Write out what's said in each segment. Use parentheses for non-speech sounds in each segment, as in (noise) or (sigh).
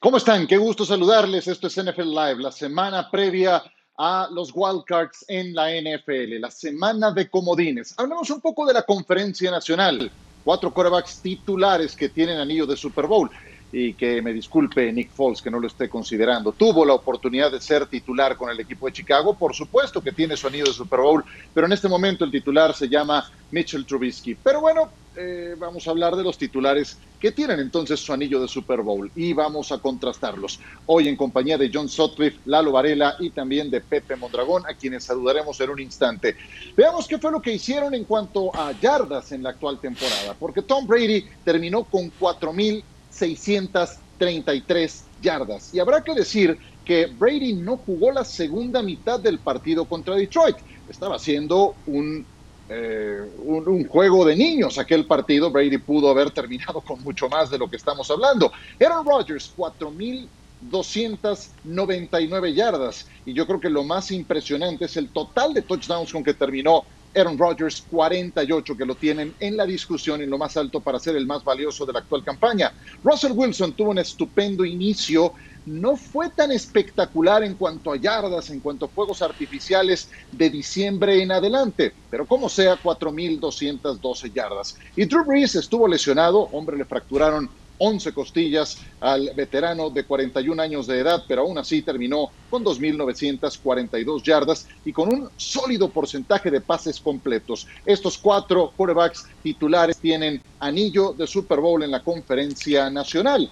¿Cómo están? Qué gusto saludarles. Esto es NFL Live, la semana previa a los wildcards en la NFL, la semana de comodines. Hablamos un poco de la conferencia nacional. Cuatro quarterbacks titulares que tienen anillo de Super Bowl y que me disculpe Nick Foles que no lo esté considerando. Tuvo la oportunidad de ser titular con el equipo de Chicago, por supuesto que tiene su anillo de Super Bowl, pero en este momento el titular se llama Mitchell Trubisky. Pero bueno, eh, vamos a hablar de los titulares que tienen entonces su anillo de Super Bowl y vamos a contrastarlos. Hoy en compañía de John Sutcliffe, Lalo Varela y también de Pepe Mondragón, a quienes saludaremos en un instante. Veamos qué fue lo que hicieron en cuanto a yardas en la actual temporada, porque Tom Brady terminó con 4.000 633 yardas. Y habrá que decir que Brady no jugó la segunda mitad del partido contra Detroit. Estaba haciendo un, eh, un, juego de niños aquel partido. Brady pudo haber terminado con mucho más de lo que estamos hablando. Aaron Rodgers, 4.299 yardas. Y yo creo que lo más impresionante es el total de touchdowns con que terminó Aaron Rodgers 48 que lo tienen en la discusión en lo más alto para ser el más valioso de la actual campaña. Russell Wilson tuvo un estupendo inicio, no fue tan espectacular en cuanto a yardas, en cuanto a fuegos artificiales de diciembre en adelante, pero como sea 4.212 yardas. Y Drew Brees estuvo lesionado, hombre, le fracturaron 11 costillas al veterano de 41 años de edad, pero aún así terminó con 2.942 yardas y con un sólido porcentaje de pases completos. Estos cuatro quarterbacks titulares tienen anillo de Super Bowl en la conferencia nacional.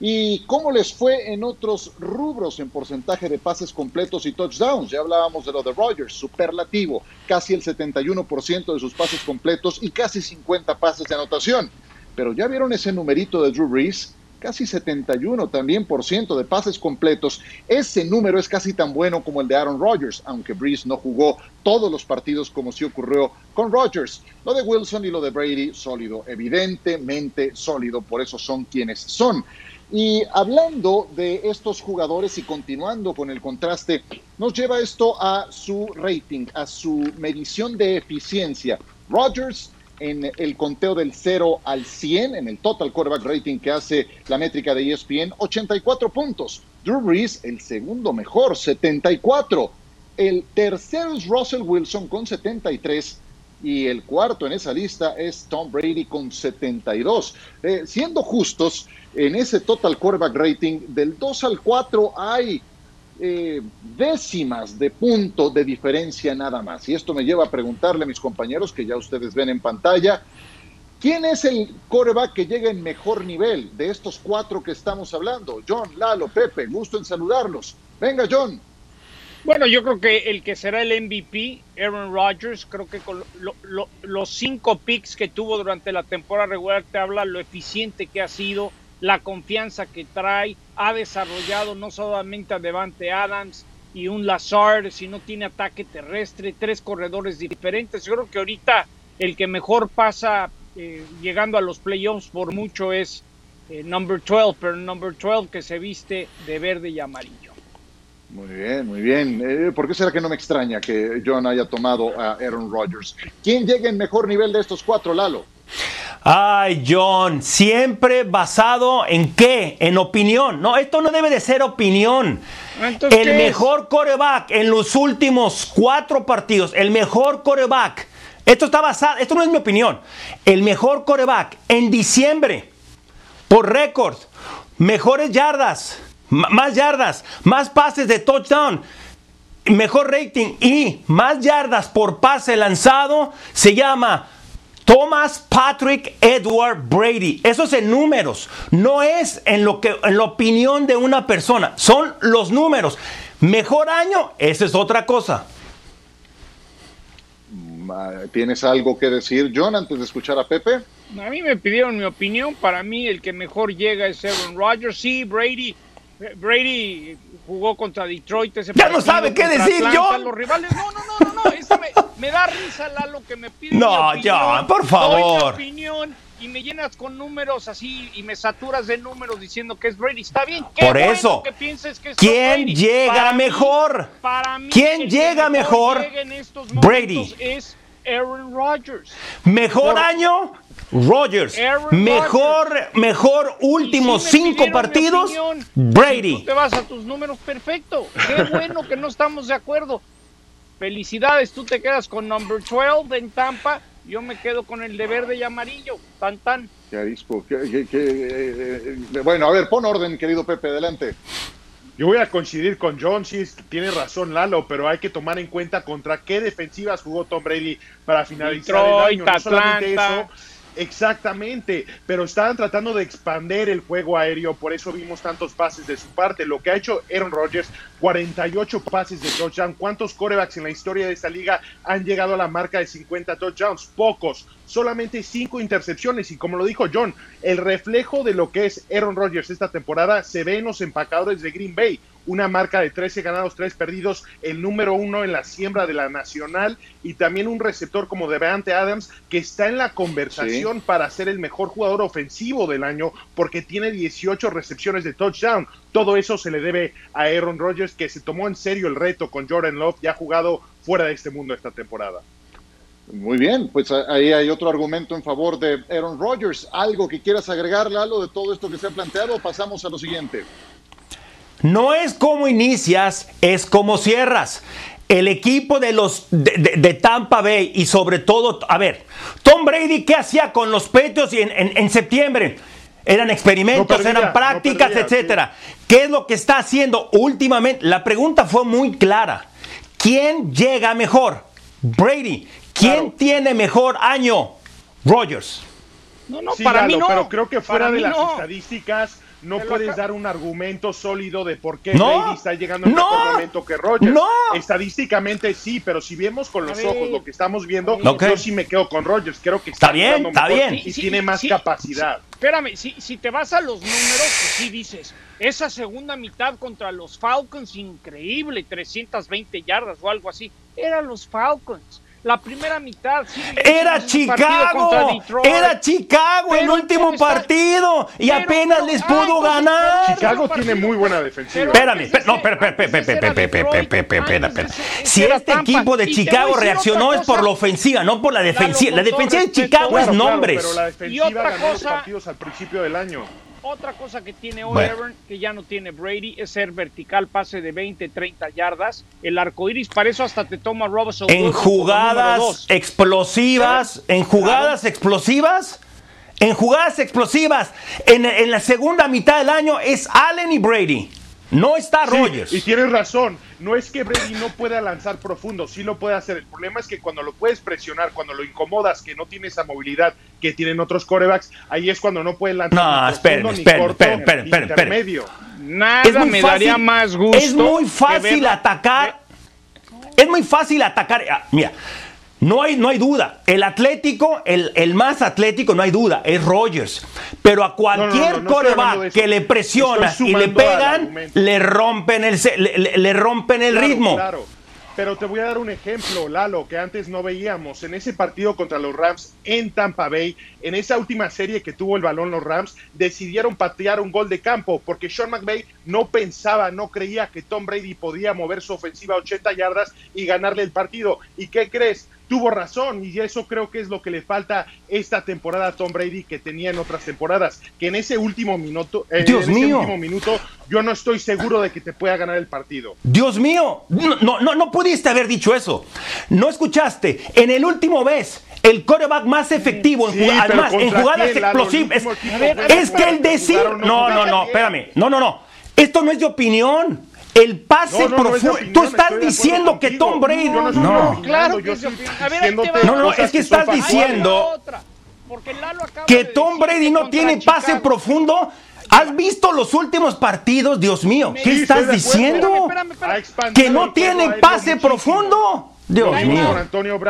¿Y cómo les fue en otros rubros en porcentaje de pases completos y touchdowns? Ya hablábamos de lo de Rogers, superlativo, casi el 71% de sus pases completos y casi 50 pases de anotación pero ya vieron ese numerito de Drew Brees, casi 71 también por ciento de pases completos. Ese número es casi tan bueno como el de Aaron Rodgers, aunque Brees no jugó todos los partidos como sí ocurrió con Rodgers. Lo de Wilson y lo de Brady, sólido, evidentemente sólido, por eso son quienes son. Y hablando de estos jugadores y continuando con el contraste, nos lleva esto a su rating, a su medición de eficiencia. Rodgers en el conteo del 0 al 100, en el total quarterback rating que hace la métrica de ESPN, 84 puntos. Drew Brees, el segundo mejor, 74. El tercero es Russell Wilson con 73 y el cuarto en esa lista es Tom Brady con 72. Eh, siendo justos, en ese total quarterback rating del 2 al 4 hay eh, décimas de punto de diferencia nada más. Y esto me lleva a preguntarle a mis compañeros, que ya ustedes ven en pantalla, ¿quién es el coreback que llega en mejor nivel de estos cuatro que estamos hablando? John, Lalo, Pepe, gusto en saludarlos. Venga, John. Bueno, yo creo que el que será el MVP, Aaron Rodgers, creo que con los cinco picks que tuvo durante la temporada regular te habla lo eficiente que ha sido, la confianza que trae, ha desarrollado no solamente a Devante Adams y un Lazard, sino tiene ataque terrestre, tres corredores diferentes. Yo creo que ahorita el que mejor pasa eh, llegando a los playoffs por mucho es eh, number 12, pero number 12 que se viste de verde y amarillo. Muy bien, muy bien. Eh, ¿Por qué será que no me extraña que John haya tomado a Aaron Rodgers? ¿Quién llega en mejor nivel de estos cuatro, Lalo? Ay, John, siempre basado en qué? En opinión. No, esto no debe de ser opinión. el mejor coreback en los últimos cuatro partidos, el mejor coreback. Esto está basado, esto no es mi opinión. El mejor coreback en diciembre, por récord, mejores yardas, más yardas, más pases de touchdown, mejor rating y más yardas por pase lanzado, se llama Thomas Patrick Edward Brady. Eso es en números. No es en lo que en la opinión de una persona. Son los números. Mejor año, esa es otra cosa. ¿Tienes algo que decir, John, antes de escuchar a Pepe? A mí me pidieron mi opinión. Para mí, el que mejor llega es Aaron Rodgers. Sí, Brady. Brady jugó contra Detroit. Ese ya no sabe qué decir, John. Los rivales. No, no, no, no. no. me, me da risa, Lalo, que me pide. No, John, por favor. opinión y me llenas con números así y me saturas de números diciendo que es Brady. Está bien. Por eso. Que pienses que es ¿Quién llega mejor? para mí, ¿Quién llega mejor? Brady. Es Aaron Rodgers. ¿Mejor año? Rogers. mejor, mejor últimos cinco partidos. Brady. tú te vas a tus números perfecto. Qué (laughs) bueno que no estamos de acuerdo. Felicidades, tú te quedas con number 12 en Tampa. Yo me quedo con el de verde y amarillo. Tan tan. Qué eh, eh, bueno, a ver, pon orden, querido Pepe, adelante. Yo voy a coincidir con John, sí, tiene razón Lalo, pero hay que tomar en cuenta contra qué defensivas jugó Tom Brady para finalizar el año. No solamente eso, Exactamente, pero estaban tratando de expander el juego aéreo, por eso vimos tantos pases de su parte. Lo que ha hecho Aaron Rodgers, 48 pases de touchdown. ¿Cuántos corebacks en la historia de esta liga han llegado a la marca de 50 touchdowns? Pocos, solamente 5 intercepciones. Y como lo dijo John, el reflejo de lo que es Aaron Rodgers esta temporada se ve en los empacadores de Green Bay una marca de 13 ganados, 3 perdidos, el número uno en la siembra de la nacional y también un receptor como Devante Adams que está en la conversación para ser el mejor jugador ofensivo del año porque tiene 18 recepciones de touchdown. Todo eso se le debe a Aaron Rodgers que se tomó en serio el reto con Jordan Love y ha jugado fuera de este mundo esta temporada. Muy bien, pues ahí hay otro argumento en favor de Aaron Rodgers. ¿Algo que quieras agregarle, algo de todo esto que se ha planteado? Pasamos a lo siguiente. No es como inicias, es como cierras. El equipo de los de, Tampa Bay y sobre todo, a ver, Tom Brady, ¿qué hacía con los Patriots en, en, septiembre? Eran experimentos, eran prácticas, etcétera. ¿Qué es lo que está haciendo últimamente? La pregunta fue muy clara. ¿Quién llega mejor? Brady. ¿Quién tiene mejor año? Rogers. No, no, para mí no. Pero creo que fuera de las estadísticas no puedes dar un argumento sólido de por qué Brady está llegando en no. mejor momento que Rogers. No. Estadísticamente sí, pero si vemos con los ojos lo que estamos viendo, yo sí me quedo con Rogers. Creo que está, bien, está bien. Y tiene más capacidad. espérame, si, si te vas a los números, pues sí dices, esa segunda mitad contra los Falcons, increíble, 320 yardas o algo así, eran los Falcons la primera mitad. era Chicago, era Chicago el último partido y apenas les pudo ganar. Chicago tiene muy buena defensiva. Espérame, no, espérame, Si este equipo de Chicago reaccionó es por la ofensiva, no por la defensiva. La defensiva de Chicago es nombres. Pero la defensiva ganó los partidos al principio del año. Otra cosa que tiene hoy que ya no tiene Brady, es ser vertical, pase de 20, 30 yardas. El arco iris, para eso hasta te toma Robinson. En jugadas explosivas, en jugadas explosivas, en jugadas explosivas, en, en la segunda mitad del año es Allen y Brady. No está Rogers. y tienes razón. No es que Brady no pueda lanzar profundo, sí lo puede hacer. El problema es que cuando lo puedes presionar, cuando lo incomodas, que no tiene esa movilidad que tienen otros corebacks, ahí es cuando no puede lanzar. No, esperen, esperen, esperen, esperen, Nada me daría más gusto. Es muy fácil atacar. Es muy fácil atacar. Ah, mira, no hay, no hay duda. El Atlético, el, el, más atlético, no hay duda, es Rogers. Pero a cualquier coreback que le presionas y le pegan, le rompen el, le, rompen el ritmo. Claro. Pero te voy a dar un ejemplo, Lalo, que antes no veíamos. En ese partido contra los Rams en Tampa Bay, en esa última serie que tuvo el balón los Rams, decidieron patear un gol de campo porque Sean McVay no pensaba, no creía que Tom Brady podía mover su ofensiva a 80 yardas y ganarle el partido. ¿Y qué crees? Tuvo razón y eso creo que es lo que le falta esta temporada a Tom Brady que tenía en otras temporadas, que en ese último minuto, eh, en ese último minuto yo no estoy seguro de que te pueda ganar el partido. Dios mío, no, no, no pudiste haber dicho eso. No escuchaste. En el último vez, el coreback más efectivo en, en jugadas explosivas. Es, que el decir. No, no, no, espérame. No, no, no. Esto no es de opinión. El pase profundo. Tú estás diciendo que Tom Brady. No, no, claro que No, no, es que estás diciendo que Tom Brady no tiene pase profundo. ¿Has visto los últimos partidos? Dios mío, ¿qué estás diciendo? ¿Que no tiene pase profundo? Dios mío.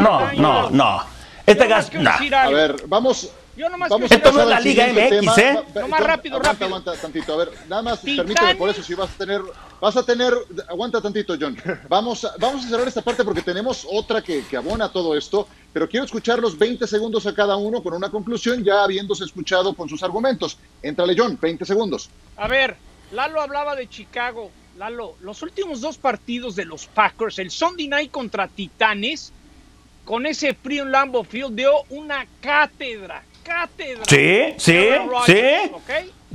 No, no, no. Este gas. A ver, vamos. Yo nomás Vamos Esto no es la Liga MX, ¿eh? No más rápido, aguanta, rápido. Aguanta tantito. A ver, nada más permíteme por eso si vas a tener vas a tener aguanta tantito, John. Vamos a, vamos a cerrar esta parte porque tenemos otra que, que abona todo esto, pero quiero escuchar los 20 segundos a cada uno con una conclusión ya habiéndose escuchado con sus argumentos. Entrale, John, 20 segundos. A ver, Lalo hablaba de Chicago. Lalo, los últimos dos partidos de los Packers, el Sunday Night contra Titanes, con ese frío en Lambeau Field dio una cátedra cátedra. Sí, sí, sí.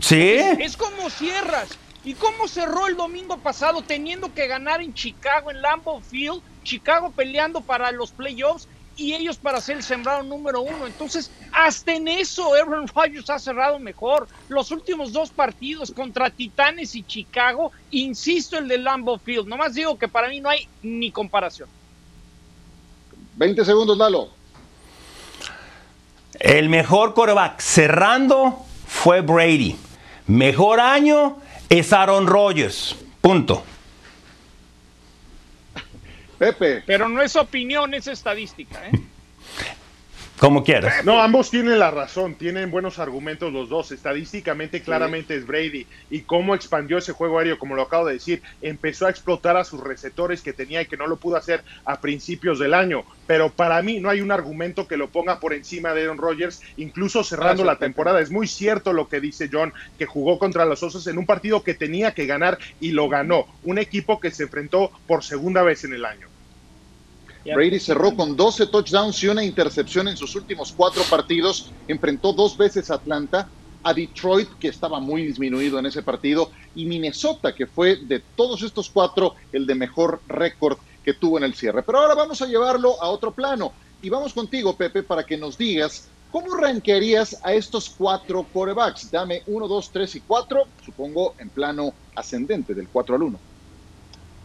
Sí. Es, como cierras. ¿Y cómo cerró el domingo pasado teniendo que ganar en Chicago, en Lambeau Field? Chicago peleando para los playoffs y ellos para ser el sembrado número uno. Entonces, hasta en eso Aaron Rodgers ha cerrado mejor. Los últimos dos partidos contra Titanes y Chicago, insisto, el de Lambeau Field. Nomás digo que para mí no hay ni comparación. 20 segundos, Lalo. El mejor coreback cerrando fue Brady. Mejor año es Aaron Rodgers. Punto. Pepe. Pero no es opinión, es estadística. ¿eh? (laughs) Como quieras. No, ambos tienen la razón, tienen buenos argumentos los dos. Estadísticamente, claramente es Brady. Y cómo expandió ese juego aéreo, como lo acabo de decir, empezó a explotar a sus receptores que tenía y que no lo pudo hacer a principios del año. Pero para mí no hay un argumento que lo ponga por encima de Aaron Rodgers, incluso cerrando la temporada. Es muy cierto lo que dice John, que jugó contra los Osos en un partido que tenía que ganar y lo ganó. Un equipo que se enfrentó por segunda vez en el año. Brady cerró con 12 touchdowns y una intercepción en sus últimos cuatro partidos. Enfrentó dos veces a Atlanta, a Detroit, que estaba muy disminuido en ese partido, y Minnesota, que fue de todos estos cuatro el de mejor récord que tuvo en el cierre. Pero ahora vamos a llevarlo a otro plano. Y vamos contigo, Pepe, para que nos digas cómo ranquearías a estos cuatro quarterbacks. Dame uno, dos, tres y cuatro, supongo en plano ascendente, del 4 al 1.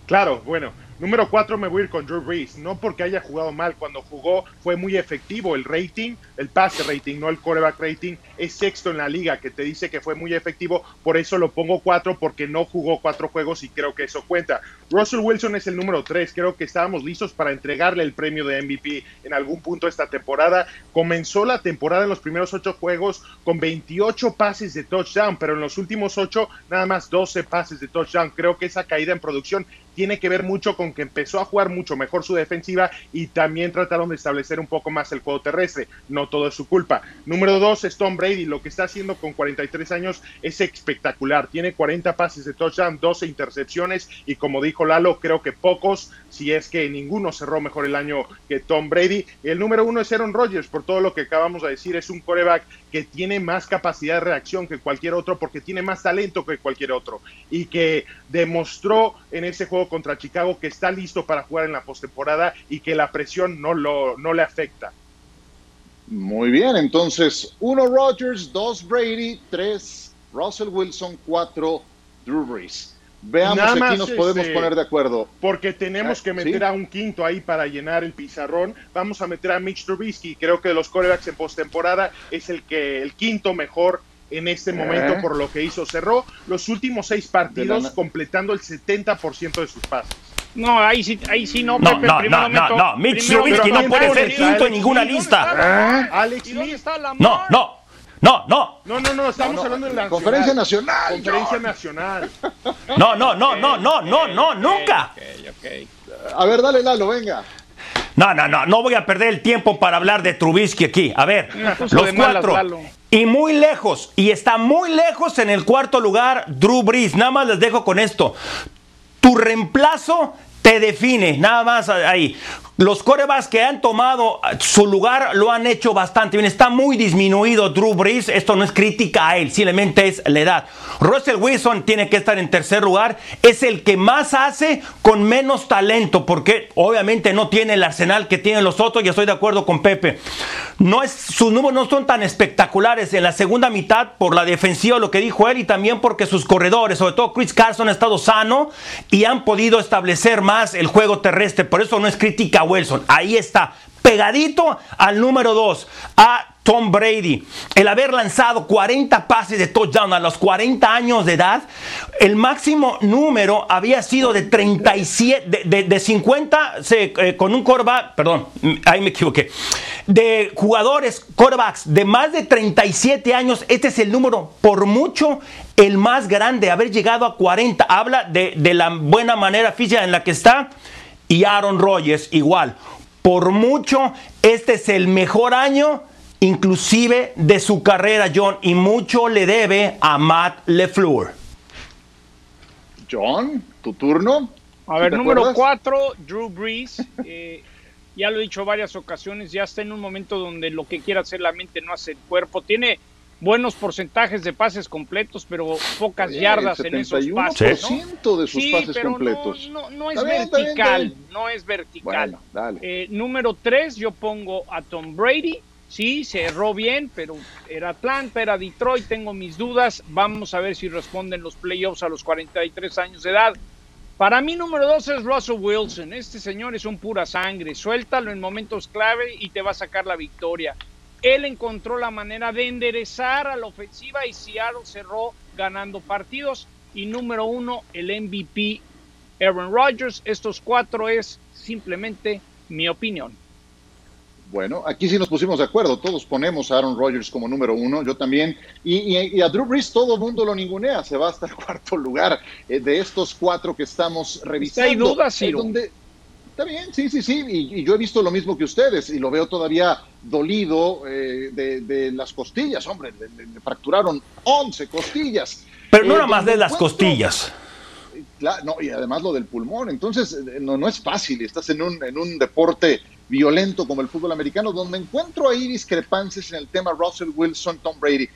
Claro, bueno, Número 4 me voy a ir con Drew Brees, no porque haya jugado mal, cuando jugó fue muy efectivo. El rating, el pase rating, no el coreback rating, es sexto en la liga, que te dice que fue muy efectivo, por eso lo pongo 4 porque no jugó cuatro juegos y creo que eso cuenta. Russell Wilson es el número 3, creo que estábamos listos para entregarle el premio de MVP en algún punto esta temporada. Comenzó la temporada en los primeros 8 juegos con 28 pases de touchdown, pero en los últimos 8 nada más 12 pases de touchdown. Creo que esa caída en producción tiene que ver mucho con que empezó a jugar mucho mejor su defensiva y también trataron de establecer un poco más el juego terrestre. No todo es su culpa. Número dos es Tom Brady. Lo que está haciendo con 43 años es espectacular. Tiene 40 pases de touchdown, 12 intercepciones y como dijo Lalo, creo que pocos, si es que ninguno cerró mejor el año que Tom Brady. El número uno es Aaron Rodgers, por todo lo que acabamos de decir. Es un coreback que tiene más capacidad de reacción que cualquier otro porque tiene más talento que cualquier otro y que demostró en ese juego contra Chicago que está listo para jugar en la postemporada y que la presión no, lo, no le afecta. Muy bien, entonces uno Rodgers, dos Brady, tres Russell Wilson, cuatro Drew Brees. Veamos si aquí nos podemos este, poner de acuerdo. Porque tenemos ah, que meter a un quinto ahí para llenar el pizarrón. Vamos a meter a Mitch Trubisky. Creo que de los corebacks en postemporada es el que el quinto mejor en este momento eh. por lo que hizo. Cerró los últimos seis partidos completando el 70% de sus pases. No, ahí sí, ahí sí no, no, No, no, no, no, Mitch Trubisky no puede ser quinto en ninguna lista. Alex Smith. No, no. No, no. No, no, no, estamos hablando de la Conferencia Nacional. Conferencia Nacional. No, no, no, no, no, no, no, nunca. A ver, dale, Lalo, venga. No, no, no, no voy a perder el tiempo para hablar de Trubisky aquí. A ver, los cuatro. Y muy lejos, y está muy lejos en el cuarto lugar Drew Brees. Nada más les dejo con esto. Tu reemplazo te define, nada más ahí. Los corebacks que han tomado su lugar lo han hecho bastante bien. Está muy disminuido Drew Brees. Esto no es crítica a él, simplemente es la edad. Russell Wilson tiene que estar en tercer lugar. Es el que más hace con menos talento, porque obviamente no tiene el arsenal que tienen los otros. Y estoy de acuerdo con Pepe. No es, sus números no son tan espectaculares en la segunda mitad por la defensiva, lo que dijo él, y también porque sus corredores, sobre todo Chris Carson, han estado sano y han podido establecer más el juego terrestre. Por eso no es crítica Wilson. Ahí está, pegadito al número 2, a Tom Brady. El haber lanzado 40 pases de touchdown a los 40 años de edad, el máximo número había sido de 37, de, 50 eh, con un quarterback, perdón, ahí me equivoqué, de jugadores, quarterbacks de más de 37 años, este es el número por mucho el más grande, haber llegado a 40. Habla de, de la buena manera física en la que está y Aaron Rodgers igual. Por mucho, este es el mejor año inclusive de su carrera, John, y mucho le debe a Matt LeFleur. John, tu turno. A ver, número 4, Drew Brees. (laughs) Eh, ya lo he dicho varias ocasiones, ya está en un momento donde lo que quiere hacer la mente no hace el cuerpo. Tiene buenos porcentajes de pases completos, pero pocas yardas en esos pases. ¿no? de sus pases completos. No, es vertical, no es vertical. número tres, yo pongo a Tom Brady. Sí, cerró bien, pero era Atlanta, era Detroit, tengo mis dudas. Vamos a ver si responden los playoffs a los 43 años de edad. Para mí, número dos es Russell Wilson. Este señor es un pura sangre. Suéltalo en momentos clave y te va a sacar la victoria. Él encontró la manera de enderezar a la ofensiva y Seattle cerró ganando partidos. Y número uno, el MVP Aaron Rodgers. Estos cuatro es simplemente mi opinión. Bueno, aquí sí nos pusimos de acuerdo. Todos ponemos a Aaron Rodgers como número uno, yo también. Y, a Drew Brees todo el mundo lo ningunea. Se va hasta el (laughs) cuarto lugar eh, de estos cuatro que estamos revisando. Hay dudas, sí. Está bien, sí, sí, sí. Y, yo he visto lo mismo que ustedes y lo veo todavía dolido eh, de, las costillas. Hombre, le, fracturaron 11 costillas. Pero no eh, nada más de las costillas. no, y además lo del pulmón. Entonces, no, no es fácil. Estás en un, en un deporte violento como el fútbol americano, donde encuentro ahí discrepancias en el tema Russell Wilson, Tom Brady.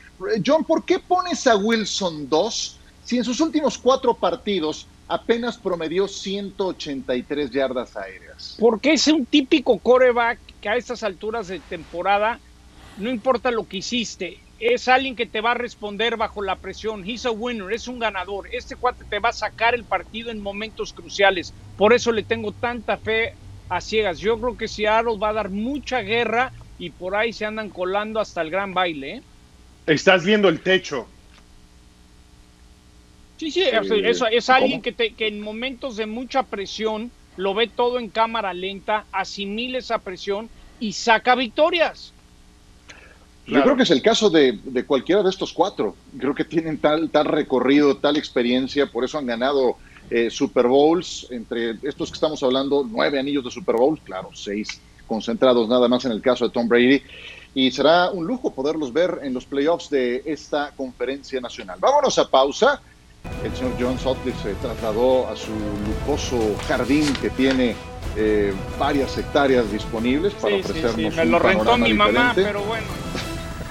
John, ¿por qué pones a Wilson 2 si en sus últimos cuatro partidos apenas promedió 183 yardas aéreas? Porque es un típico coreback que a estas alturas de temporada, no importa lo que hiciste, es alguien que te va a responder bajo la presión. He's a winner, es un ganador. Este cuate te va a sacar el partido en momentos cruciales. Por eso le tengo tanta fe a ciegas. Yo creo que Seattle va a dar mucha guerra y por ahí se andan colando hasta el gran baile. ¿eh? Estás viendo el techo. Sí, sí, eso es alguien que, te, que en momentos de mucha presión lo ve todo en cámara lenta, asimila esa presión y saca victorias. Yo creo que es el caso de, de, cualquiera de estos cuatro. Creo que tienen tal, tal recorrido, tal experiencia, por eso han ganado eh, Super Bowls, entre estos que estamos hablando, nueve anillos de Super Bowls, claro, seis concentrados nada más en el caso de Tom Brady. Y será un lujo poderlos ver en los playoffs de esta conferencia nacional. Vámonos a pausa. El señor John Sutcliffe se trasladó a su lujoso jardín que tiene eh, varias hectáreas disponibles para ofrecernos. Sí, Me lo rentó mi mamá, pero bueno.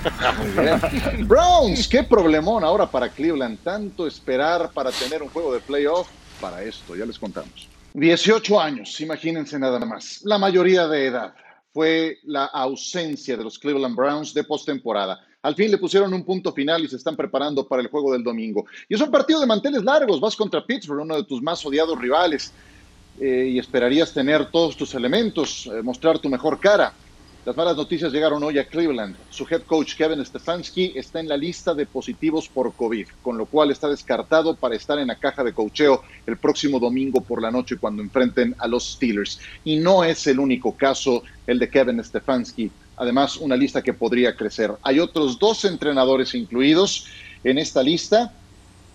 (laughs) Browns, qué problemón ahora para Cleveland. Tanto esperar para tener un juego de playoff para esto, ya les contamos. 18 años, imagínense nada más. La mayoría de edad fue la ausencia de los Cleveland Browns de postemporada. Al fin le pusieron un punto final y se están preparando para el juego del domingo. Y es un partido de manteles largos. Vas contra Pittsburgh, uno de tus más odiados rivales. Eh, y esperarías tener todos tus elementos, eh, mostrar tu mejor cara. Las malas noticias llegaron hoy a Cleveland. Su head coach Kevin Stefanski está en la lista de positivos por COVID, con lo cual está descartado para estar en la caja de cocheo el próximo domingo por la noche cuando enfrenten a los Steelers. Y no es el único caso el de Kevin Stefanski. Además, una lista que podría crecer. Hay otros dos entrenadores incluidos en esta lista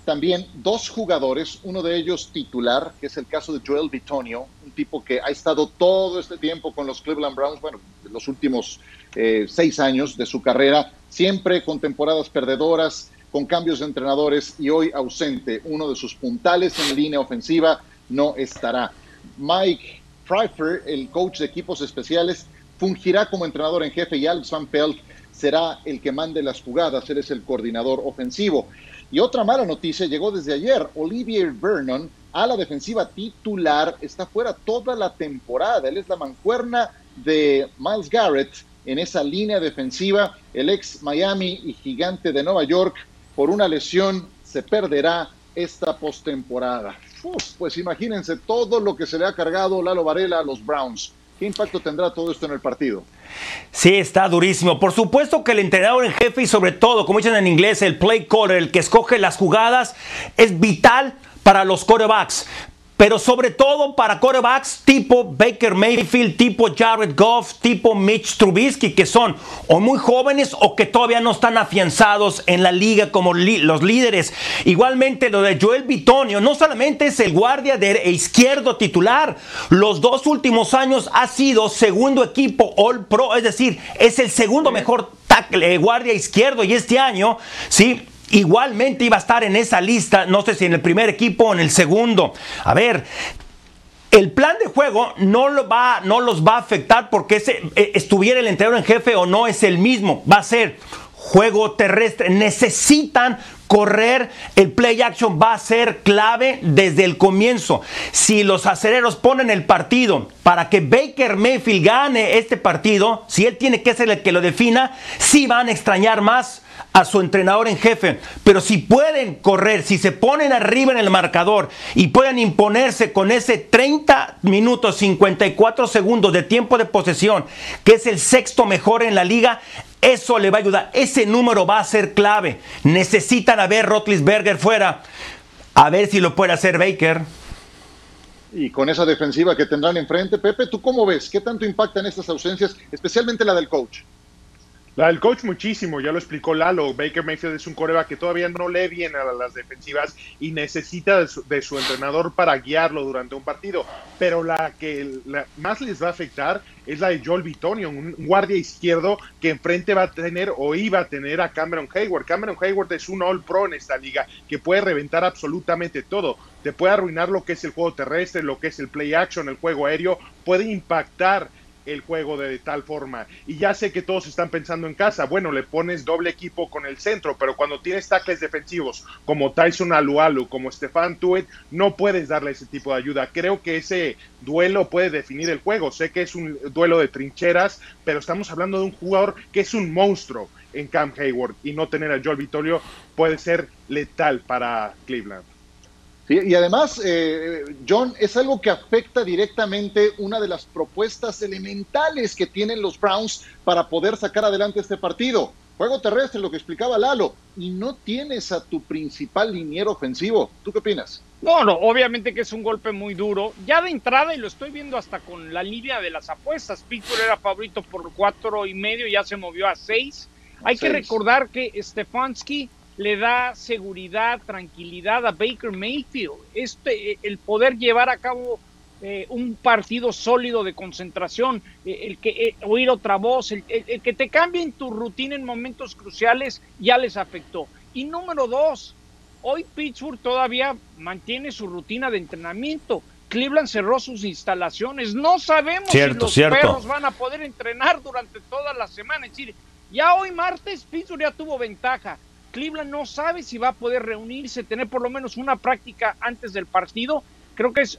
también dos jugadores, uno de ellos titular, que es el caso de Joel Bitonio, un tipo que ha estado todo este tiempo con los Cleveland Browns, bueno, los últimos eh, seis años de su carrera, siempre con temporadas perdedoras, con cambios de entrenadores y hoy ausente. Uno de sus puntales en línea ofensiva no estará. Mike Pfeiffer, el coach de equipos especiales, fungirá como entrenador en jefe y Alex Van Pelt será el que mande las jugadas, él es el coordinador ofensivo. Y otra mala noticia llegó desde ayer. Olivier Vernon, a la defensiva titular, está fuera toda la temporada. Él es la mancuerna de Miles Garrett en esa línea defensiva. El ex Miami y gigante de Nueva York, por una lesión, se perderá esta postemporada. Pues imagínense todo lo que se le ha cargado Lalo Varela a los Browns. ¿Qué impacto tendrá todo esto en el partido? Sí, está durísimo. Por supuesto que el entrenador en jefe y sobre todo, como dicen en inglés, el play caller, el que escoge las jugadas, es vital para los quarterbacks pero sobre todo para quarterbacks tipo Baker Mayfield, tipo Jared Goff, tipo Mitch Trubisky, que son o muy jóvenes o que todavía no están afianzados en la liga como los líderes. Igualmente lo de Joel Bitonio, no solamente es el guardia de izquierdo titular, los dos últimos años ha sido segundo equipo All Pro, es decir, es el segundo mejor tackle, eh, guardia izquierdo y este año, sí, igualmente iba a estar en esa lista, no sé si en el primer equipo o en el segundo. A ver, el plan de juego no, los va a afectar porque ese, eh, estuviera el entrenador en jefe o no es el mismo. Va a ser juego terrestre. Necesitan correr, el play action va a ser clave desde el comienzo. Si los acereros ponen el partido para que Baker Mayfield gane este partido, si él tiene que ser el que lo defina, sí van a extrañar más a su entrenador en jefe. Pero si pueden correr, si se ponen arriba en el marcador y pueden imponerse con ese 30 minutos 54 segundos de tiempo de posesión, que es el sexto mejor en la liga, eso le va a ayudar. Ese número va a ser clave. A ver Rotlisberger fuera. A ver si lo puede hacer Baker. Y con esa defensiva que tendrán enfrente, Pepe, ¿tú cómo ves? ¿Qué tanto impactan estas ausencias, especialmente la del coach? La del coach muchísimo, ya lo explicó Lalo. Baker Mayfield es un coreba que todavía no lee bien a las defensivas y necesita de su, entrenador para guiarlo durante un partido. Pero la que más les va a afectar es la de Joel Bitonio, un guardia izquierdo que enfrente va a tener o iba a tener a Cameron Hayward. Cameron Hayward es un All Pro en esta liga que puede reventar absolutamente todo. Te puede arruinar lo que es el juego terrestre, lo que es el play action, el juego aéreo, puede impactar el juego de tal forma. Y ya sé que todos están pensando en casa, bueno, le pones doble equipo con el centro, pero cuando tienes tackles defensivos como Tyson Alualu, como Stefan Tuet, no puedes darle ese tipo de ayuda. Creo que ese duelo puede definir el juego. Sé que es un duelo de trincheras, pero estamos hablando de un jugador que es un monstruo en Camp Hayward y no tener a Joel Vittorio puede ser letal para Cleveland y además, eh, John, es algo que afecta directamente una de las propuestas elementales que tienen los Browns para poder sacar adelante este partido. Juego terrestre, lo que explicaba Lalo, y no tienes a tu principal liniero ofensivo. ¿Tú qué opinas? No, no, obviamente que es un golpe muy duro. Ya de entrada, y lo estoy viendo hasta con la línea de las apuestas, Pittsburgh era favorito por cuatro y medio, ya se movió a seis. Hay que recordar que Stefanski le da seguridad, tranquilidad a Baker Mayfield. Este, el poder llevar a cabo eh, un partido sólido de concentración, eh, el que eh, oír otra voz, el, que te cambien tu rutina en momentos cruciales, ya les afectó. Y número dos, hoy Pittsburgh todavía mantiene su rutina de entrenamiento. Cleveland cerró sus instalaciones. No sabemos si los perros van a poder entrenar durante toda la semana. Es decir, ya hoy martes Pittsburgh ya tuvo ventaja. Cleveland no sabe si va a poder reunirse, tener por lo menos una práctica antes del partido. Creo que es.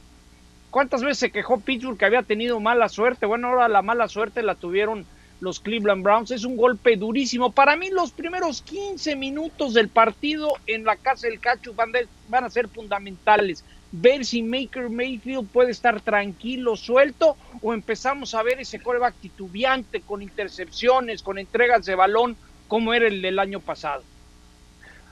¿Cuántas veces se quejó Pittsburgh que había tenido mala suerte? Bueno, ahora la mala suerte la tuvieron los Cleveland Browns. Es un golpe durísimo. Para mí, los primeros 15 minutos del partido en la casa del Cacho van, van a ser fundamentales. Ver si Maker Mayfield puede estar tranquilo, suelto, o empezamos a ver ese coreback titubeante con intercepciones, con entregas de balón, como era el del año pasado.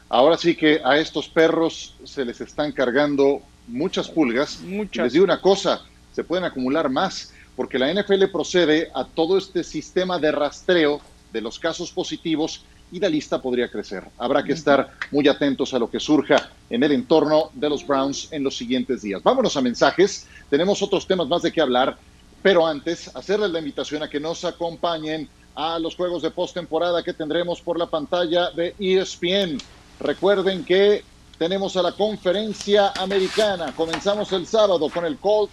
Ahora sí que a estos perros se les están cargando muchas pulgas. Les digo una cosa, se pueden acumular más, porque la NFL procede a todo este sistema de rastreo de los casos positivos y la lista podría crecer. Habrá que estar muy atentos a lo que surja en el entorno de los Browns en los siguientes días. Vámonos a mensajes, tenemos otros temas más de qué hablar, pero antes hacerles la invitación a que nos acompañen a los juegos de postemporada que tendremos por la pantalla de ESPN. Recuerden que tenemos a la conferencia americana. Comenzamos el sábado con el Colt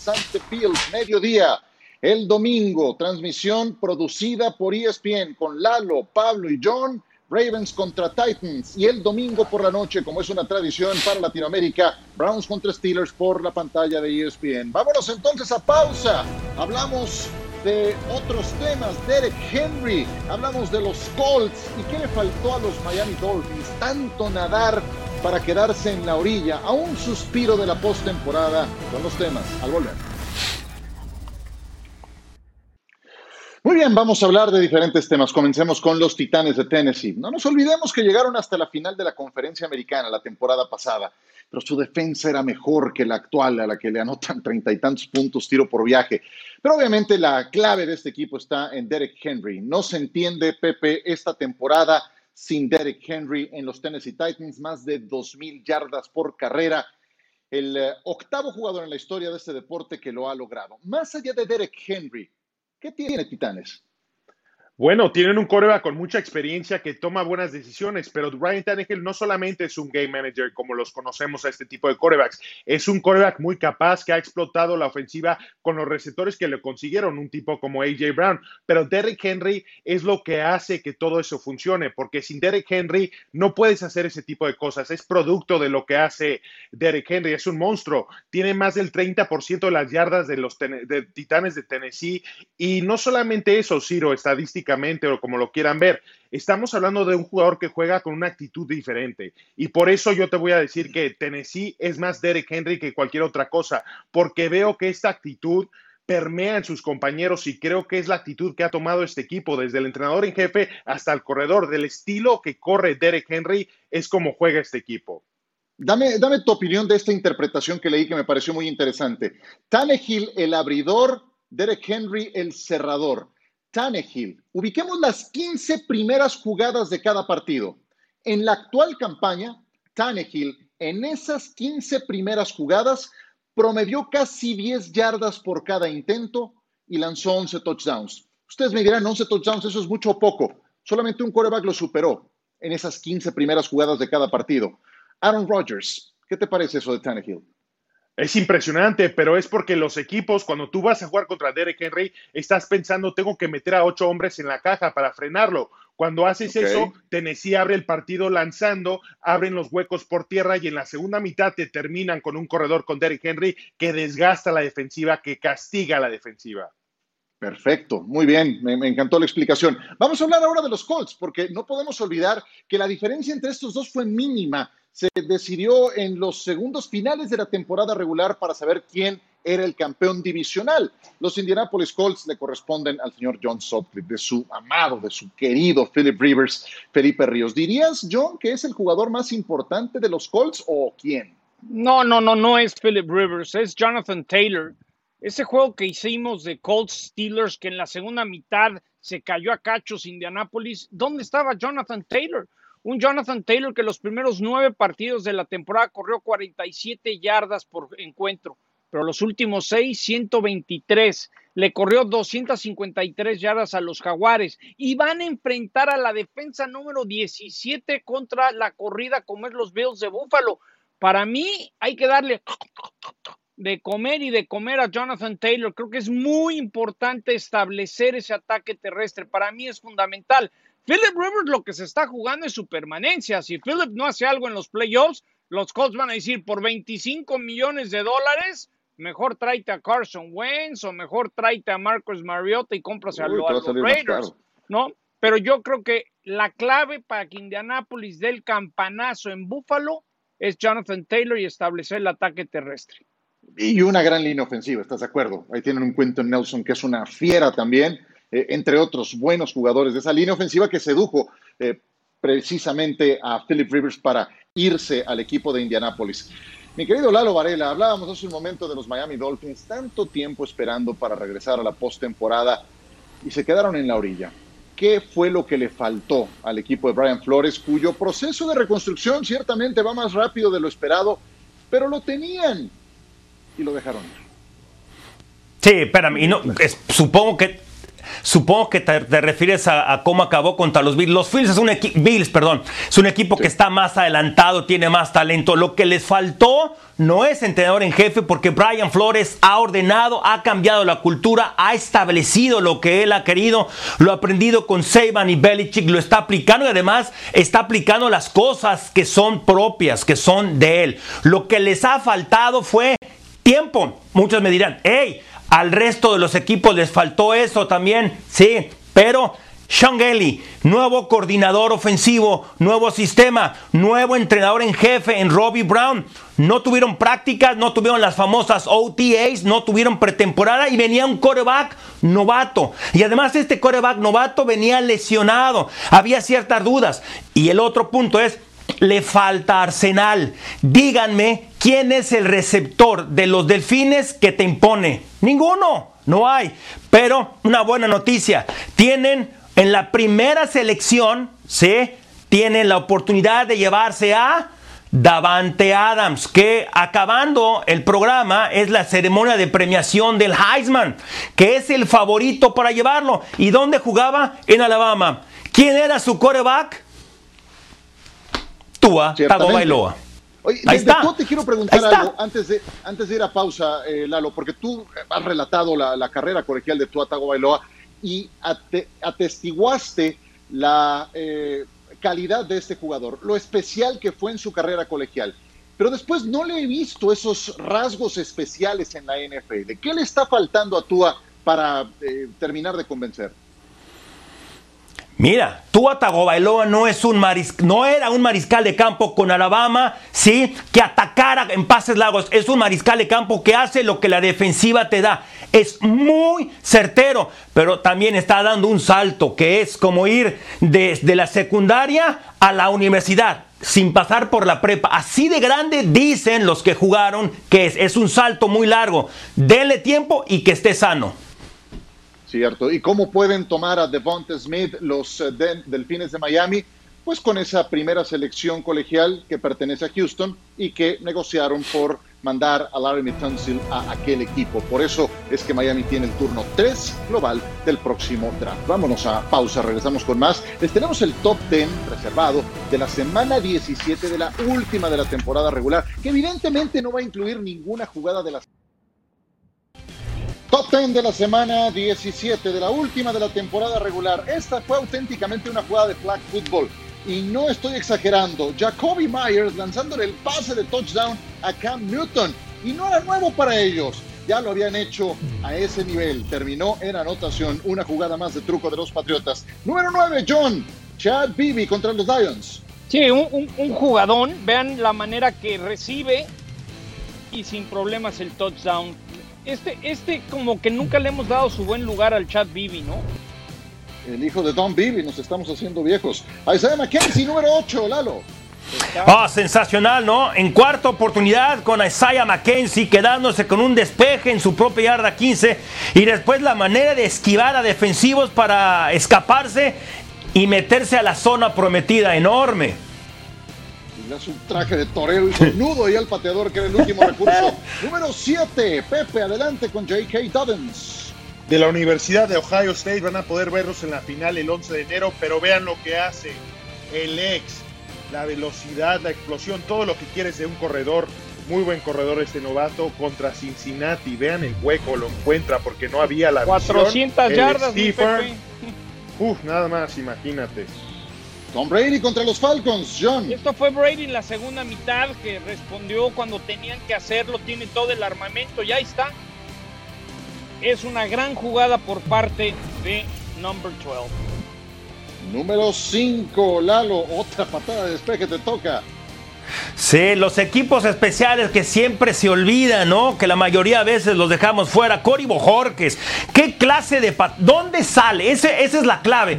Field, mediodía. El domingo, transmisión producida por ESPN con Lalo, Pablo y John. Ravens contra Titans. Y el domingo por la noche, como es una tradición para Latinoamérica, Browns contra Steelers por la pantalla de ESPN. Vámonos entonces a pausa. Hablamos de otros temas, Derek Henry, hablamos de los Colts y qué le faltó a los Miami Dolphins, tanto nadar para quedarse en la orilla, a un suspiro de la postemporada con los temas. Al volver. Muy bien, vamos a hablar de diferentes temas. Comencemos con los Titanes de Tennessee. No nos olvidemos que llegaron hasta la final de la conferencia americana la temporada pasada, pero su defensa era mejor que la actual, a la que le anotan (laughs) treinta y tantos puntos tiro por viaje. Pero obviamente la clave de este equipo está en Derek Henry. No se entiende, Pepe, esta temporada sin Derek Henry en los Tennessee Titans, más de 2.000 yardas por carrera. El eh, octavo jugador en la historia de este deporte que lo ha logrado. Más allá de Derek Henry, ¿Qué tiene Titanes? Bueno, tienen un coreback con mucha experiencia que toma buenas decisiones, pero Ryan Tannehill no solamente es un game manager como los conocemos a este tipo de corebacks, es un coreback muy capaz que ha explotado la ofensiva con los receptores que le consiguieron, un tipo como AJ Brown. Pero Derrick Henry es lo que hace que todo eso funcione, porque sin Derrick Henry no puedes hacer ese tipo de cosas. Es producto de lo que hace Derrick Henry, es un monstruo. Tiene más del 30% de las yardas de los Titanes de Tennessee. Y no solamente eso, Ciro, estadística o como lo quieran ver. Estamos hablando de un jugador que juega con una actitud diferente. Y por eso yo te voy a decir que Tennessee es más Derek Henry que cualquier otra cosa, porque veo que esta actitud permea en sus compañeros y creo que es la actitud que ha tomado este equipo, desde el entrenador en jefe hasta el corredor, del estilo que corre Derek Henry, es como juega este equipo. Dame, dame tu opinión de esta interpretación que leí que me pareció muy interesante. Tannehill, el abridor, Derek Henry, el cerrador. Tannehill. Ubiquemos las 15 primeras jugadas de cada partido. En la actual campaña, Tannehill, en esas 15 primeras jugadas, promedió casi 10 yardas por cada intento y lanzó 11 touchdowns. Ustedes me dirán, 11 touchdowns, eso es mucho o poco. Solamente un quarterback lo superó en esas 15 primeras jugadas de cada partido. Aaron Rodgers, ¿qué te parece eso de Tannehill? Es impresionante, pero es porque los equipos, cuando tú vas a jugar contra Derek Henry, estás pensando, tengo que meter a ocho hombres en la caja para frenarlo. Cuando haces eso, Tennessee abre el partido lanzando, abren los huecos por tierra y en la segunda mitad te terminan con un corredor con Derek Henry que desgasta la defensiva, que castiga la defensiva. Perfecto, muy bien, me, encantó la explicación. Vamos a hablar ahora de los Colts, porque no podemos olvidar que la diferencia entre estos dos fue mínima se decidió en los segundos finales de la temporada regular para saber quién era el campeón divisional. Los Indianapolis Colts le corresponden al señor John Sutcliffe, de su amado, de su querido Philip Rivers, Felipe Ríos. ¿Dirías, John, que es el jugador más importante de los Colts o quién? No, no, no, no es Philip Rivers, es Jonathan Taylor. Ese juego que hicimos de Colts Steelers, que en la segunda mitad se cayó a cachos Indianapolis, ¿dónde estaba Jonathan Taylor? Un Jonathan Taylor que los primeros nueve partidos de la temporada corrió 47 yardas por encuentro, pero los últimos seis, 123. Le corrió 253 yardas a los Jaguares y van a enfrentar a la defensa número 17 contra la corrida como es los Bills de Buffalo. Para mí hay que darle de comer y de comer a Jonathan Taylor. Creo que es muy importante establecer ese ataque terrestre. Para mí es fundamental. Philip Rivers lo que se está jugando es su permanencia. Si Philip no hace algo en los playoffs, los Colts van a decir por 25 millones de dólares, mejor tráete a Carson Wentz o mejor tráete a Marcus Mariota y cómprase a, los Raiders, ¿no? Pero yo creo que la clave para que Indianapolis dé el campanazo en Buffalo es Jonathan Taylor y establecer el ataque terrestre. Y una gran línea ofensiva, ¿estás de acuerdo? Ahí tienen un Quentin Nelson que es una fiera también eh, entre otros buenos jugadores de esa línea ofensiva que sedujo eh, precisamente a Philip Rivers para irse al equipo de Indianápolis. Mi querido Lalo Varela, hablábamos hace un momento de los Miami Dolphins, tanto tiempo esperando para regresar a la postemporada y se quedaron en la orilla. ¿Qué fue lo que le faltó al equipo de Brian Flores, cuyo proceso de reconstrucción ciertamente va más rápido de lo esperado, pero lo tenían y lo dejaron Sí, espérame, y no, supongo que Supongo que te, refieres a, cómo acabó contra los Bills. Los Bills es un equipo, Bills, perdón, es un equipo que está más adelantado, tiene más talento. Lo que les faltó no es entrenador en jefe porque Brian Flores ha ordenado, ha cambiado la cultura, ha establecido lo que él ha querido, lo ha aprendido con Saban y Belichick, lo está aplicando y además está aplicando las cosas que son propias, que son de él. Lo que les ha faltado fue tiempo. Muchos me dirán, hey, al resto de los equipos les faltó eso también, sí, pero Sean Gelly, nuevo coordinador ofensivo, nuevo sistema, nuevo entrenador en jefe en Robbie Brown. No tuvieron prácticas, no tuvieron las famosas OTAs, no tuvieron pretemporada y venía un coreback novato. Y además este coreback novato venía lesionado. Había ciertas dudas. Y el otro punto es, le falta arsenal. Díganme quién es el receptor de los delfines que te impone. Ninguno, no hay. Pero una buena noticia, tienen en la primera selección, ¿sí? Tienen la oportunidad de llevarse a Davante Adams, que acabando el programa es la ceremonia de premiación del Heisman, que es el favorito para llevarlo. ¿Y dónde jugaba? En Alabama. ¿Quién era su coreback? Tua Tagovailoa. Oye, Ahí está. te quiero preguntar algo antes de, antes de ir a pausa, eh, Lalo, porque tú has relatado la, carrera colegial de Tua Tagovailoa y atestiguaste la eh, calidad de este jugador, lo especial que fue en su carrera colegial. Pero después no le he visto esos rasgos especiales en la NFL. ¿Qué le está faltando a Tua para eh, terminar de convencer? Mira, Tua Tagovailoa no es un no era un mariscal de campo con Alabama, sí, que atacara en pases largos. Es un mariscal de campo que hace lo que la defensiva te da. Es muy certero, pero también está dando un salto que es como ir desde la secundaria a la universidad sin pasar por la prepa. Así de grande dicen los que jugaron que es, es un salto muy largo. Denle tiempo y que esté sano. Cierto. ¿Y cómo pueden tomar a Devonta Smith los eh, Delfines de Miami? Pues con esa primera selección colegial que pertenece a Houston y que negociaron por mandar a Larry Tunsil a aquel equipo. Por eso es que Miami tiene el turno 3 global del próximo draft. Vámonos a pausa, regresamos con más. Les tenemos el top 10 reservado de la semana 17 de la última de la temporada regular, que evidentemente no va a incluir ninguna jugada de la Top 10 de la semana 17 de la última de la temporada regular. Esta fue auténticamente una jugada de flag football. Y no estoy exagerando. Jacoby Myers lanzándole el pase de touchdown a Cam Newton. Y no era nuevo para ellos. Ya lo habían hecho a ese nivel. Terminó en anotación una jugada más de truco de los Patriotas. Número 9, John. Chad Beebe contra los Lions. Sí, un, un jugadón. Vean la manera que recibe y sin problemas el touchdown este, este como que nunca le hemos dado su buen lugar al Chad Bibi, ¿no? El hijo de Don Bibi, nos estamos haciendo viejos. Isaiah McKenzie, número 8, Lalo. Oh, sensacional, ¿no? En cuarta oportunidad con Isaiah McKenzie quedándose con un despeje en su propia yarda 15 y después la manera de esquivar a defensivos para escaparse y meterse a la zona prometida enorme su traje de torero y nudo y al pateador que era el último recurso. (laughs) Número 7, Pepe, adelante con J.K. Dobbins. De la Universidad de Ohio State van a poder verlos en la final el 11 de enero, pero vean lo que hace el ex, la velocidad, la explosión, todo lo que quieres de un corredor. Muy buen corredor este novato contra Cincinnati. Vean el hueco, lo encuentra porque no había la 400 yardas. Uf, nada más, imagínate. Tom Brady contra los Falcons, John. Esto fue Brady en la segunda mitad que respondió cuando tenían que hacerlo, tiene todo el armamento, ya está. Es una gran jugada por parte de Number 12. Número 5, Lalo, otra patada de despeje te toca. Sí, los equipos especiales que siempre se olvidan, ¿no? Que la mayoría de veces los dejamos fuera. Cory Bojorques, ¿qué clase de... ¿Dónde sale? Ese, esa es la clave.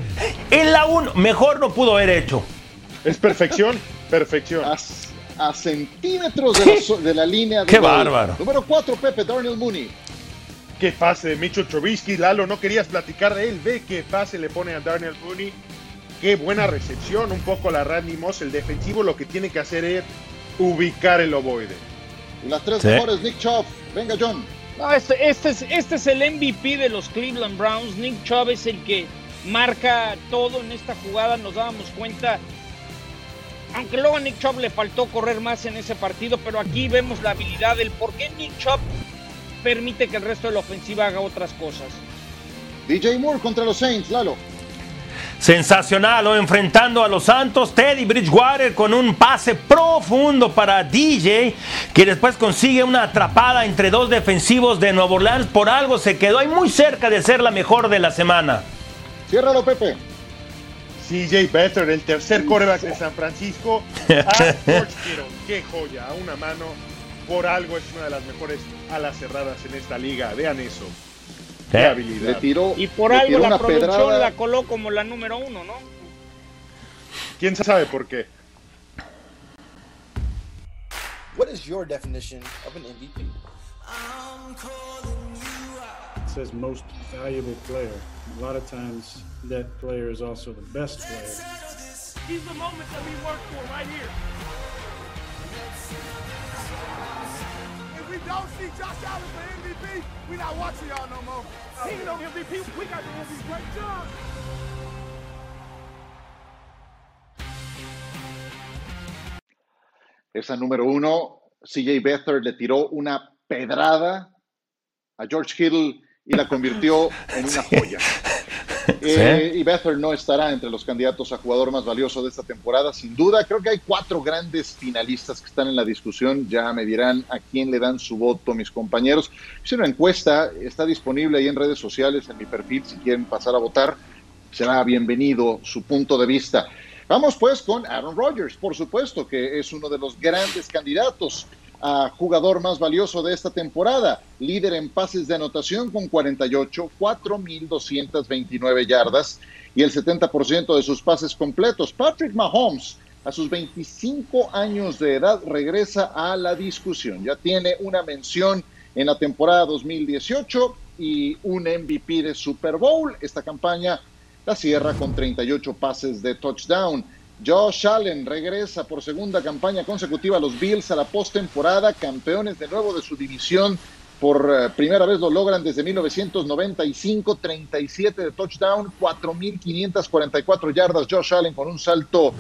En la 1, mejor no pudo haber hecho. Es perfección, (laughs) perfección. A, centímetros de la, línea. De Qué bárbaro. Número 4, Pepe, Darnell Mooney. Qué pase de Mitchell Trubisky, Lalo, no querías platicar de él. Ve qué pase le pone a Darnell Mooney qué buena recepción, un poco la Randy Moss. El defensivo lo que tiene que hacer es ubicar el ovoide. Y las tres mejores, Nick Chubb. Venga, John. este, este, es, este es el MVP de los Cleveland Browns. Nick Chubb es el que marca todo en esta jugada. Nos dábamos cuenta. Aunque luego a Nick Chubb le faltó correr más en ese partido, pero aquí vemos la habilidad del por qué Nick Chubb permite que el resto de la ofensiva haga otras cosas. DJ Moore contra los Saints, Lalo. Sensacional, ¿no? enfrentando a los Santos, Teddy Bridgewater con un pase profundo para DJ, que después consigue una atrapada entre dos defensivos de Nuevo Orleans. Por algo se quedó ahí muy cerca de ser la mejor de la semana. Ciérralo, Pepe. CJ Better, el tercer coreback de San Francisco. A George Kittle, qué joya, a una mano. Por algo es una de las mejores alas cerradas en esta liga. Vean eso. Le tiró, y por algo la producción la coló como la número uno, ¿no? ¿Quién sabe por qué? What is your definition of an MVP? It says most valuable player. A lot of times that player is also the best player. He's the moment that we work for right here. We don't see Josh Allen for MVP, we're not watching y'all no more. He ain't no MVP. We got the MVP. Great job. Esa número uno, CJ Beathard le tiró una pedrada a George Hill y la convirtió en una joya. (laughs) Eh, y Beathard no estará entre los candidatos a jugador más valioso de esta temporada, sin duda. Creo que hay cuatro grandes finalistas que están en la discusión. Ya me dirán a quién le dan su voto mis compañeros. Hice una encuesta, está disponible ahí en redes sociales, en mi perfil, si quieren pasar a votar. Será bienvenido su punto de vista. Vamos pues con Aaron Rodgers, por supuesto, que es uno de los grandes candidatos a jugador más valioso de esta temporada, líder en pases de anotación con 48, 4.229 yardas y el 70% de sus pases completos. Patrick Mahomes, a sus 25 años de edad, regresa a la discusión. Ya tiene una mención en la temporada 2018 y un MVP de Super Bowl. Esta campaña la cierra con 38 pases de touchdown. Josh Allen regresa por segunda campaña consecutiva a los Bills a la postemporada, campeones de nuevo de su división. Por eh, primera vez lo logran desde 1995, 37 de touchdown, 4.544 yardas. Josh Allen con un salto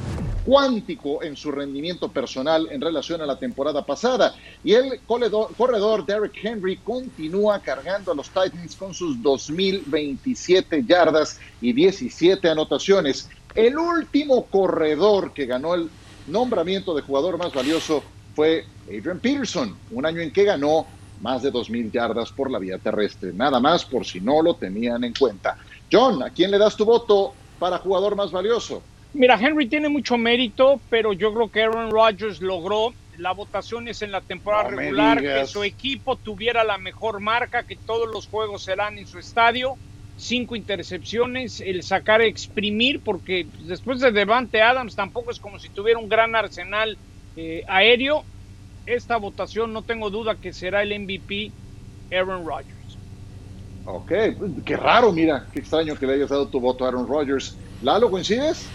cuántico en su rendimiento personal en relación a la temporada pasada. Y el corredor, corredor Derrick Henry continúa cargando a los Titans con sus 2.027 yardas y 17 anotaciones. El último corredor que ganó el nombramiento de jugador más valioso fue Adrian Peterson, un año en que ganó más de 2.000 yardas por la vía terrestre. Nada más por si no lo tenían en cuenta. John, ¿a quién le das tu voto para jugador más valioso? Mira, Henry tiene mucho mérito, pero yo creo que Aaron Rodgers logró las votaciones en la temporada regular, que su equipo tuviera la mejor marca, que todos los juegos serán en su estadio cinco intercepciones, el sacar exprimir, porque después de Devante Adams tampoco es como si tuviera un gran arsenal eh, aéreo. Esta votación no tengo duda que será el MVP Aaron Rodgers. Ok, qué raro, mira, qué extraño que le hayas dado tu voto a Aaron Rodgers. Lalo, ¿coincides?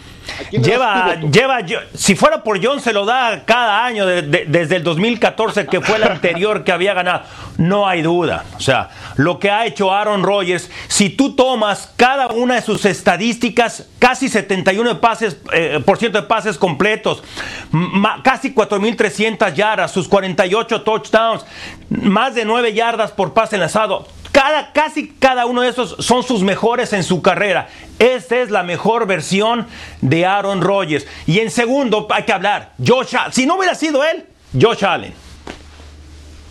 Lleva, lleva, si fuera por John, se lo da cada año desde el 2014, que fue el anterior que había ganado. No hay duda. O sea, lo que ha hecho Aaron Rodgers, si tú tomas cada una de sus estadísticas, casi 71 pases, eh, por ciento de pases completos, casi 4.300 yardas, sus 48 touchdowns, más de 9 yardas por pase enlazado cada, casi cada uno de esos son sus mejores en su carrera. Esta es la mejor versión de Aaron Rodgers. Y en segundo, hay que hablar, Josh Allen. Si no hubiera sido él, Josh Allen.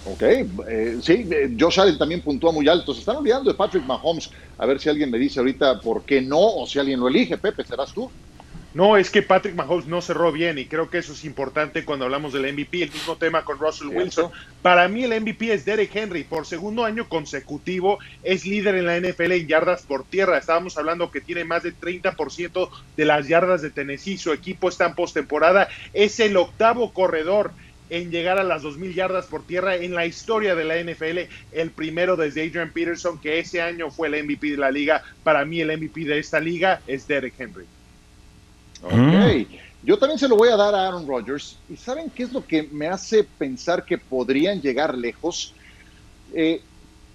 Ok, eh, sí, eh, Josh Allen también puntúa muy alto. Se están olvidando de Patrick Mahomes. A ver si alguien me dice ahorita por qué no, o si alguien lo elige. Pepe, ¿serás tú? No, es que Patrick Mahomes no cerró bien y creo que eso es importante cuando hablamos del MVP. El mismo tema con Russell Wilson. Para mí el MVP es Derek Henry. Por segundo año consecutivo es líder en la NFL en yardas por tierra. Estábamos hablando que tiene más del 30% de las yardas de Tennessee. Su equipo está en postemporada. Es el octavo corredor en llegar a las 2.000 yardas por tierra en la historia de la NFL. El primero desde Adrian Peterson, que ese año fue el MVP de la liga. Para mí el MVP de esta liga es Derek Henry. Ok. Mm. Yo también se lo voy a dar a Aaron Rodgers. ¿Y saben qué es lo que me hace pensar que podrían llegar lejos? Eh,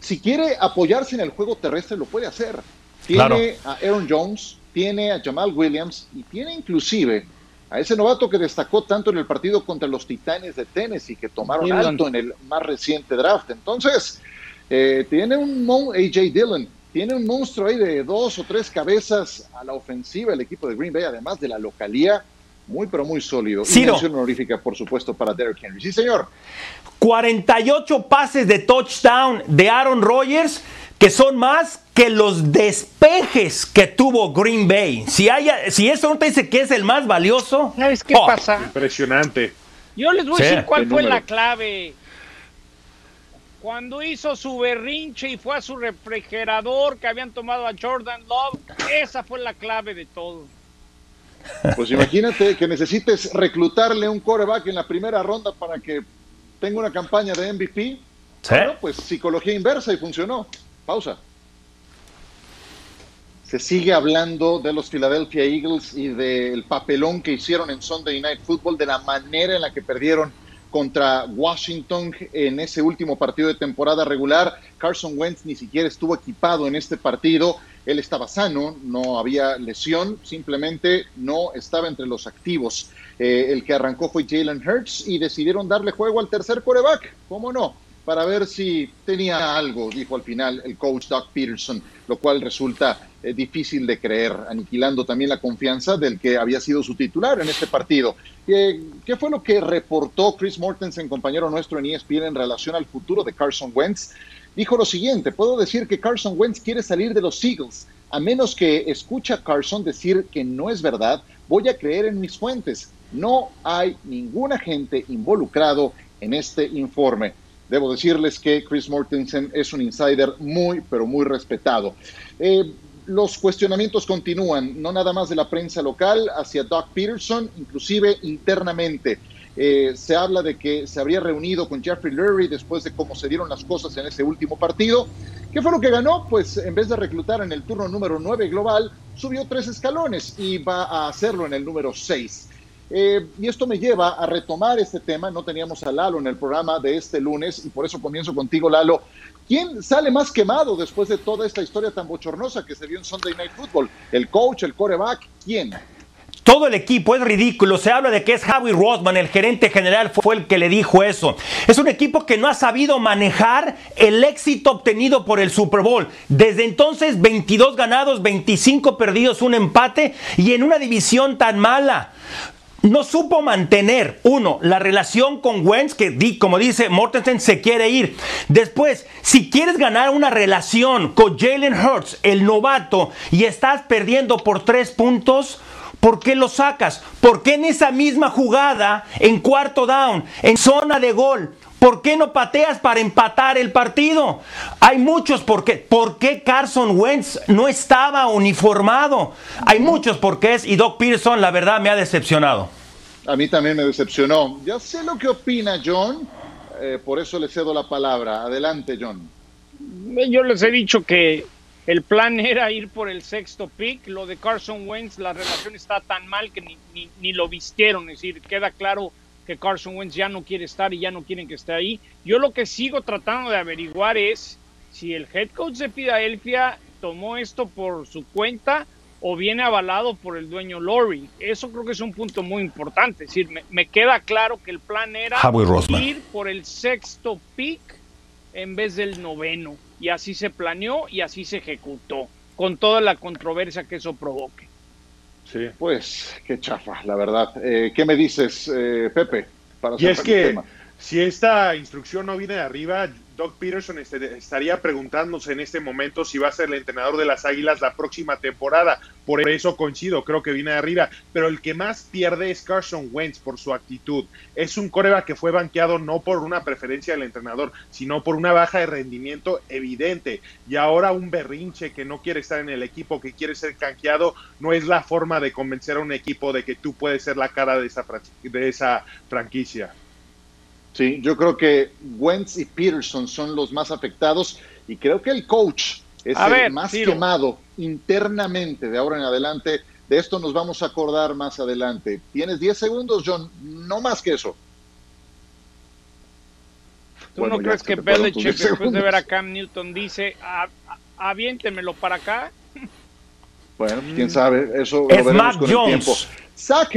si quiere apoyarse en el juego terrestre, lo puede hacer. Tiene a Aaron Jones, tiene a Jamal Williams y tiene inclusive a ese novato que destacó tanto en el partido contra los Titanes de Tennessee, que tomaron alto en el más reciente draft. Entonces, eh, tiene un AJ Dillon, tiene un monstruo ahí de dos o tres cabezas a la ofensiva el equipo de Green Bay, además de la localía. Muy, pero muy sólido. Sí, y mención honorífica, por supuesto, para Derrick Henry. Sí, señor. 48 pases de touchdown de Aaron Rodgers, que son más que los despejes que tuvo Green Bay. Si, haya, si eso no te dice que es el más valioso. ¿Sabes qué oh. pasa? Impresionante. Yo les voy a decir cuál fue la clave. Cuando hizo su berrinche y fue a su refrigerador que habían tomado a Jordan Love, esa fue la clave de todo. Pues imagínate que necesites reclutarle un coreback en la primera ronda para que tenga una campaña de MVP. ¿Sí? pues psicología inversa y funcionó. Pausa. Se sigue hablando de los Philadelphia Eagles y del papelón que hicieron en Sunday Night Football, de la manera en la que perdieron contra Washington en ese último partido de temporada regular. Carson Wentz ni siquiera estuvo equipado en este partido. Él estaba sano, no había lesión, simplemente no estaba entre los activos. Eh, el que arrancó fue Jalen Hurts y decidieron darle juego al tercer coreback. ¿Cómo no? Para ver si tenía algo, dijo al final el coach Doug Peterson, lo cual resulta eh, difícil de creer, aniquilando también la confianza del que había sido su titular en este partido. ¿Qué fue lo que reportó Chris Mortensen, compañero nuestro en ESPN, en relación al futuro de Carson Wentz? Dijo lo siguiente, puedo decir que Carson Wentz quiere salir de los Eagles. A menos que escucha a Carson decir que no es verdad, voy a creer en mis fuentes. No hay ningún agente involucrado en este informe. Debo decirles que Chris Mortensen es un insider muy, pero muy respetado. Eh, los cuestionamientos continúan, no nada más de la prensa local hacia Doug Peterson, inclusive internamente. Eh, se habla de que se habría reunido con Jeffrey Lurie después de cómo se dieron las cosas en ese último partido. ¿Qué fue lo que ganó? Pues en vez de reclutar en el turno número 9 global, subió tres escalones y va a hacerlo en el número 6. Eh, y esto me lleva a retomar este tema. No teníamos a Lalo en el programa de este lunes y por eso comienzo contigo, Lalo. ¿Quién sale más quemado después de toda esta historia tan bochornosa que se vio en Sunday Night Football? ¿El coach, el coreback? ¿Quién? Todo el equipo es ridículo. Se habla de que es Howie Roseman, el gerente general, fue el que le dijo eso. Es un equipo que no ha sabido manejar el éxito obtenido por el Super Bowl. Desde entonces, 22 ganados, 25 perdidos, un empate y en una división tan mala no supo mantener, uno, la relación con Wentz, que como dice Mortensen, se quiere ir. Después, si quieres ganar una relación con Jalen Hurts, el novato, y estás perdiendo por tres puntos, ¿por qué lo sacas? ¿Por qué en esa misma jugada, en cuarto down, en zona de gol, ¿Por qué no pateas para empatar el partido? Hay muchos por qué. ¿Por qué Carson Wentz no estaba uniformado? Hay muchos porqués y Doc Pearson, la verdad, me ha decepcionado. A mí también me decepcionó. Ya sé lo que opina John, eh, por eso le cedo la palabra. Adelante, John. Yo les he dicho que el plan (laughs) era ir por el sexto pick. Lo de Carson Wentz, la relación está tan mal que ni, ni, ni lo vistieron. Es decir, queda claro que Carson Wentz ya no quiere estar y ya no quieren que esté ahí. Yo lo que sigo tratando de averiguar es si el head coach de Filadelfia tomó esto por su cuenta o viene avalado por el dueño Lori. Eso creo que es un punto muy importante. Es decir, me, queda claro que el plan era ir por el sexto pick en vez del noveno. Y así se planeó y así se ejecutó, con toda la controversia que eso provoque. Sí. Pues qué chafa, la verdad. Eh, ¿Qué me dices, eh, Pepe? Para y es que si esta instrucción no viene de arriba, Doug Peterson este, estaría preguntándose en este momento si va a ser el entrenador de las Águilas la próxima temporada. Por eso coincido, creo que viene arriba. Pero el que más pierde es Carson Wentz por su actitud. Es un coreba que fue banqueado no por una preferencia del entrenador, sino por una baja de rendimiento evidente. Y ahora un berrinche que no quiere estar en el equipo, que quiere ser canjeado, no es la forma de convencer a un equipo de que tú puedes ser la cara de esa, de esa franquicia. Sí, yo creo que Wentz y Peterson son los más afectados y creo que el coach es el más quemado internamente de ahora en adelante. De esto nos vamos a acordar más adelante. Tienes 10 segundos, John, no más que eso. ¿Tú no crees que Belichick, después de ver a Cam Newton, dice, aviéntemelo para acá? Bueno, quién sabe, eso es lo Mac Jones.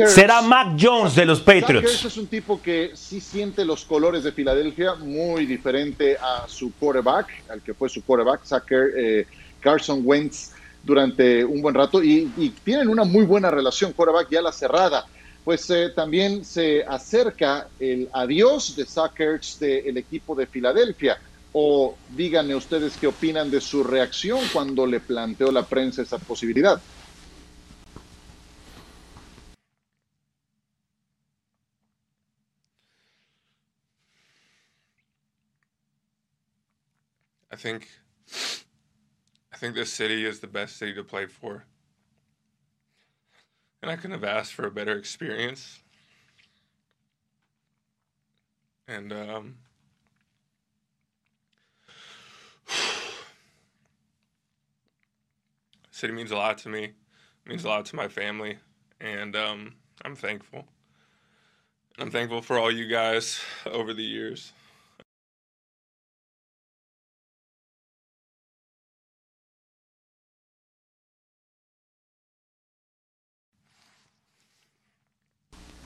Será Mac Jones de los Patriots. es un tipo que sí siente los colores de Filadelfia, muy diferente a su quarterback, al que fue su quarterback, Zucker, eh, Carson Wentz, durante un buen rato y, tienen una muy buena relación, quarterback ya la cerrada. Pues eh, también se acerca el adiós de Zuckers del equipo de Filadelfia. O díganme ustedes qué opinan de su reacción cuando le planteó la prensa esa posibilidad. I think I think this city is the best city to play for. And I couldn't have asked for a better experience. And um, (sighs) city means a lot to me. It means a lot to my family, and um, I'm thankful. I'm thankful for all you guys over the years.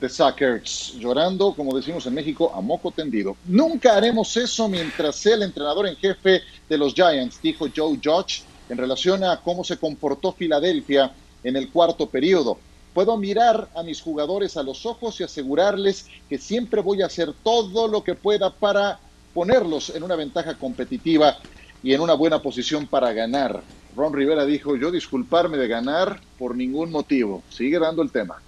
De Sackers, llorando, como decimos en México, a moco tendido. Nunca haremos eso mientras sea el entrenador en jefe de los Giants, dijo Joe Judge en relación a cómo se comportó Filadelfia en el cuarto periodo. Puedo mirar a mis jugadores a los ojos y asegurarles que siempre voy a hacer todo lo que pueda para ponerlos en una ventaja competitiva y en una buena posición para ganar. Ron Rivera dijo, yo disculparme de ganar por ningún motivo. Sigue dando el tema.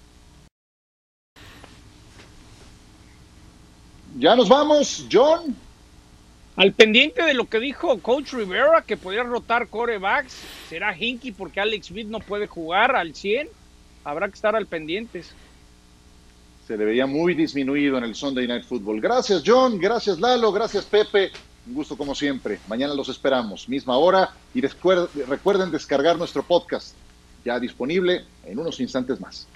Ya nos vamos, John. Al pendiente de lo que dijo Coach Rivera, que podría rotar corebacks, será Hinky porque Alex Smith no puede jugar al 100. Habrá que estar al pendiente. Se le veía muy disminuido en el Sunday Night Football. Gracias, John. Gracias, Lalo. Gracias, Pepe. Un gusto como siempre. Mañana los esperamos, misma hora. Y recuerden descargar nuestro podcast, ya disponible en unos instantes más.